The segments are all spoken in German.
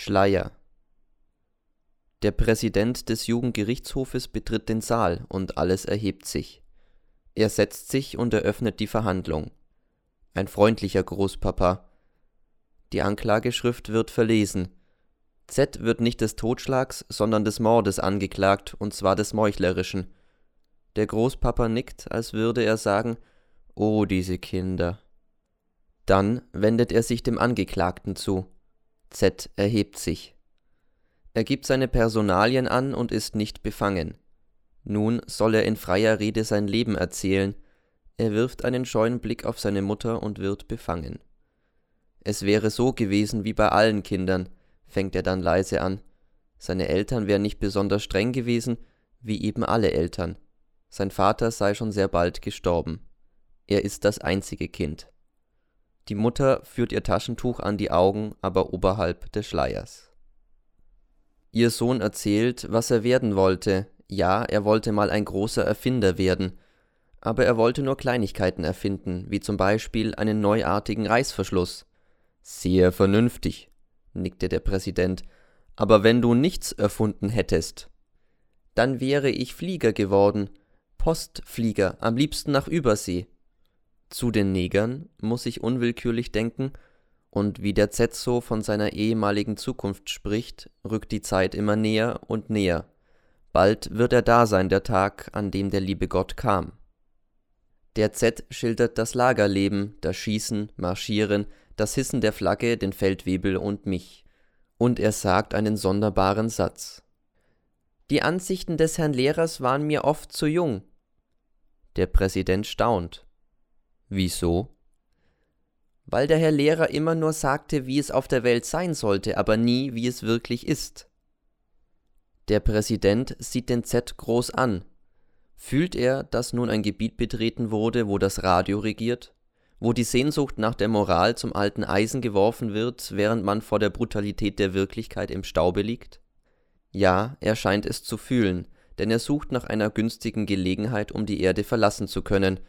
Schleier Der Präsident des Jugendgerichtshofes betritt den Saal und alles erhebt sich. Er setzt sich und eröffnet die Verhandlung. Ein freundlicher Großpapa. Die Anklageschrift wird verlesen. Z wird nicht des Totschlags, sondern des Mordes angeklagt, und zwar des Meuchlerischen. Der Großpapa nickt, als würde er sagen, Oh, diese Kinder. Dann wendet er sich dem Angeklagten zu. Z erhebt sich. Er gibt seine Personalien an und ist nicht befangen. Nun soll er in freier Rede sein Leben erzählen, er wirft einen scheuen Blick auf seine Mutter und wird befangen. Es wäre so gewesen wie bei allen Kindern, fängt er dann leise an. Seine Eltern wären nicht besonders streng gewesen, wie eben alle Eltern. Sein Vater sei schon sehr bald gestorben. Er ist das einzige Kind. Die Mutter führt ihr Taschentuch an die Augen, aber oberhalb des Schleiers. Ihr Sohn erzählt, was er werden wollte. Ja, er wollte mal ein großer Erfinder werden. Aber er wollte nur Kleinigkeiten erfinden, wie zum Beispiel einen neuartigen Reißverschluss. Sehr vernünftig, nickte der Präsident. Aber wenn du nichts erfunden hättest, dann wäre ich Flieger geworden. Postflieger, am liebsten nach Übersee. Zu den Negern muss ich unwillkürlich denken, und wie der Zetzo von seiner ehemaligen Zukunft spricht, rückt die Zeit immer näher und näher. Bald wird er da sein, der Tag, an dem der liebe Gott kam. Der Z schildert das Lagerleben, das Schießen, Marschieren, das Hissen der Flagge, den Feldwebel und mich. Und er sagt einen sonderbaren Satz. Die Ansichten des Herrn Lehrers waren mir oft zu jung. Der Präsident staunt. Wieso? Weil der Herr Lehrer immer nur sagte, wie es auf der Welt sein sollte, aber nie, wie es wirklich ist. Der Präsident sieht den Z groß an. Fühlt er, dass nun ein Gebiet betreten wurde, wo das Radio regiert? Wo die Sehnsucht nach der Moral zum alten Eisen geworfen wird, während man vor der Brutalität der Wirklichkeit im Staube liegt? Ja, er scheint es zu fühlen, denn er sucht nach einer günstigen Gelegenheit, um die Erde verlassen zu können,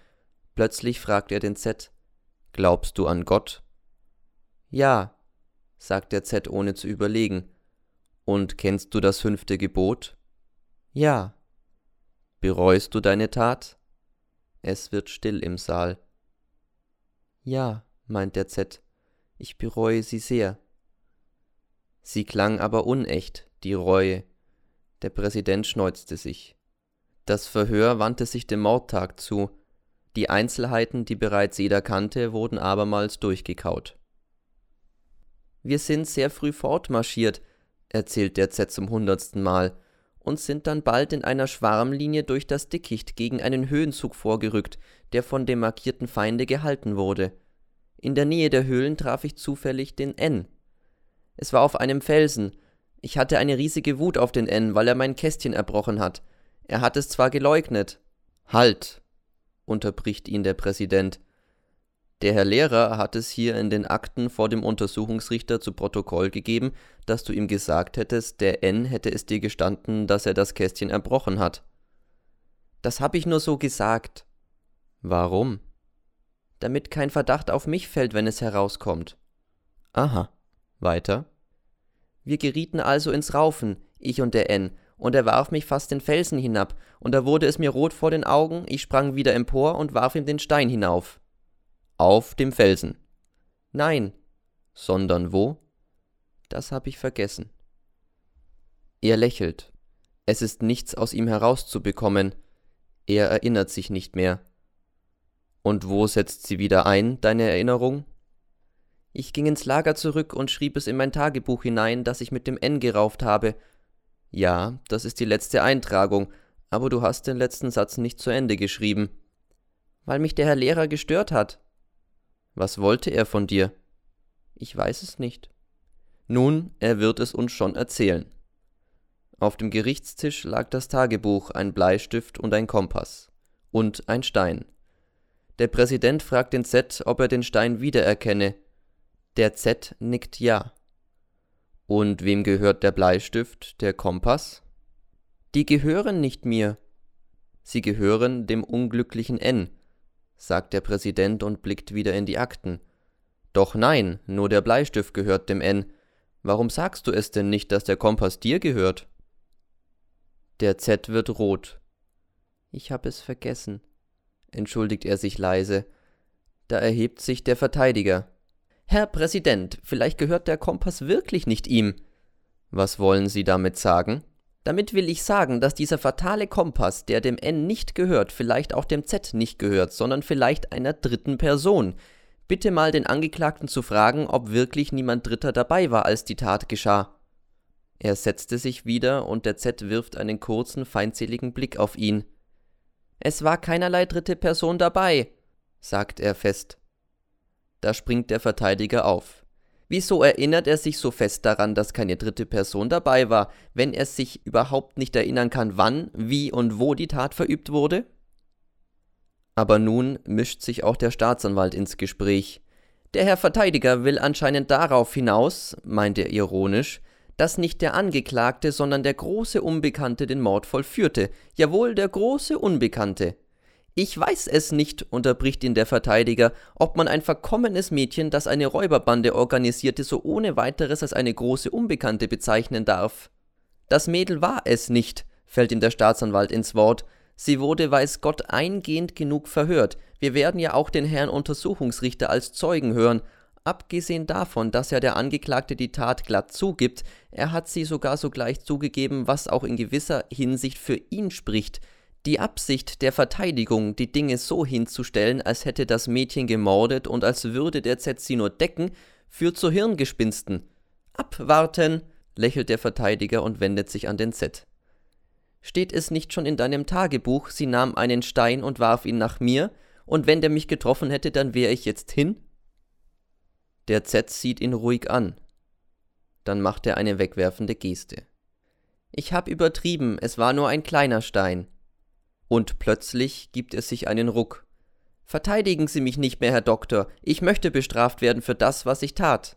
Plötzlich fragt er den Z Glaubst du an Gott? Ja, sagt der Z ohne zu überlegen. Und kennst du das fünfte Gebot? Ja. Bereust du deine Tat? Es wird still im Saal. Ja, meint der Z, ich bereue sie sehr. Sie klang aber unecht, die Reue. Der Präsident schneuzte sich. Das Verhör wandte sich dem Mordtag zu, die Einzelheiten, die bereits jeder kannte, wurden abermals durchgekaut. Wir sind sehr früh fortmarschiert, erzählt der Z zum hundertsten Mal, und sind dann bald in einer Schwarmlinie durch das Dickicht gegen einen Höhenzug vorgerückt, der von dem markierten Feinde gehalten wurde. In der Nähe der Höhlen traf ich zufällig den N. Es war auf einem Felsen. Ich hatte eine riesige Wut auf den N, weil er mein Kästchen erbrochen hat. Er hat es zwar geleugnet. Halt, unterbricht ihn der Präsident. Der Herr Lehrer hat es hier in den Akten vor dem Untersuchungsrichter zu Protokoll gegeben, dass du ihm gesagt hättest, der N hätte es dir gestanden, dass er das Kästchen erbrochen hat. Das hab ich nur so gesagt. Warum? Damit kein Verdacht auf mich fällt, wenn es herauskommt. Aha. Weiter? Wir gerieten also ins Raufen, ich und der N, und er warf mich fast den Felsen hinab, und da wurde es mir rot vor den Augen, ich sprang wieder empor und warf ihm den Stein hinauf. Auf dem Felsen. Nein. Sondern wo? Das hab ich vergessen. Er lächelt. Es ist nichts aus ihm herauszubekommen. Er erinnert sich nicht mehr. Und wo setzt sie wieder ein, deine Erinnerung? Ich ging ins Lager zurück und schrieb es in mein Tagebuch hinein, das ich mit dem N gerauft habe, ja, das ist die letzte Eintragung, aber du hast den letzten Satz nicht zu Ende geschrieben. Weil mich der Herr Lehrer gestört hat. Was wollte er von dir? Ich weiß es nicht. Nun, er wird es uns schon erzählen. Auf dem Gerichtstisch lag das Tagebuch, ein Bleistift und ein Kompass. Und ein Stein. Der Präsident fragt den Z, ob er den Stein wiedererkenne. Der Z nickt ja. Und wem gehört der Bleistift, der Kompass? Die gehören nicht mir. Sie gehören dem unglücklichen N, sagt der Präsident und blickt wieder in die Akten. Doch nein, nur der Bleistift gehört dem N. Warum sagst du es denn nicht, dass der Kompass dir gehört? Der Z wird rot. Ich hab es vergessen, entschuldigt er sich leise. Da erhebt sich der Verteidiger. Herr Präsident, vielleicht gehört der Kompass wirklich nicht ihm. Was wollen Sie damit sagen? Damit will ich sagen, dass dieser fatale Kompass, der dem N nicht gehört, vielleicht auch dem Z nicht gehört, sondern vielleicht einer dritten Person. Bitte mal den Angeklagten zu fragen, ob wirklich niemand Dritter dabei war, als die Tat geschah. Er setzte sich wieder und der Z wirft einen kurzen, feindseligen Blick auf ihn. Es war keinerlei dritte Person dabei, sagt er fest. Da springt der Verteidiger auf. Wieso erinnert er sich so fest daran, dass keine dritte Person dabei war, wenn er sich überhaupt nicht erinnern kann, wann, wie und wo die Tat verübt wurde? Aber nun mischt sich auch der Staatsanwalt ins Gespräch. Der Herr Verteidiger will anscheinend darauf hinaus, meint er ironisch, dass nicht der Angeklagte, sondern der große Unbekannte den Mord vollführte. Jawohl, der große Unbekannte. Ich weiß es nicht, unterbricht ihn der Verteidiger, ob man ein verkommenes Mädchen, das eine Räuberbande organisierte, so ohne weiteres als eine große Unbekannte bezeichnen darf. Das Mädel war es nicht, fällt ihm der Staatsanwalt ins Wort. Sie wurde, weiß Gott, eingehend genug verhört. Wir werden ja auch den Herrn Untersuchungsrichter als Zeugen hören. Abgesehen davon, dass ja der Angeklagte die Tat glatt zugibt, er hat sie sogar sogleich zugegeben, was auch in gewisser Hinsicht für ihn spricht. Die Absicht der Verteidigung, die Dinge so hinzustellen, als hätte das Mädchen gemordet und als würde der Z sie nur decken, führt zu Hirngespinsten. Abwarten, lächelt der Verteidiger und wendet sich an den Z. Steht es nicht schon in deinem Tagebuch, sie nahm einen Stein und warf ihn nach mir, und wenn der mich getroffen hätte, dann wäre ich jetzt hin? Der Z sieht ihn ruhig an. Dann macht er eine wegwerfende Geste. Ich hab übertrieben, es war nur ein kleiner Stein. Und plötzlich gibt er sich einen Ruck. Verteidigen Sie mich nicht mehr, Herr Doktor, ich möchte bestraft werden für das, was ich tat.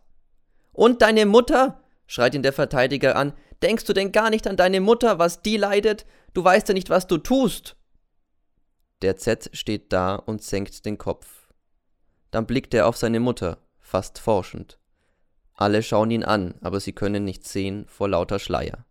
Und deine Mutter? schreit ihn der Verteidiger an. Denkst du denn gar nicht an deine Mutter, was die leidet? Du weißt ja nicht, was du tust. Der Z steht da und senkt den Kopf. Dann blickt er auf seine Mutter, fast forschend. Alle schauen ihn an, aber sie können nichts sehen vor lauter Schleier.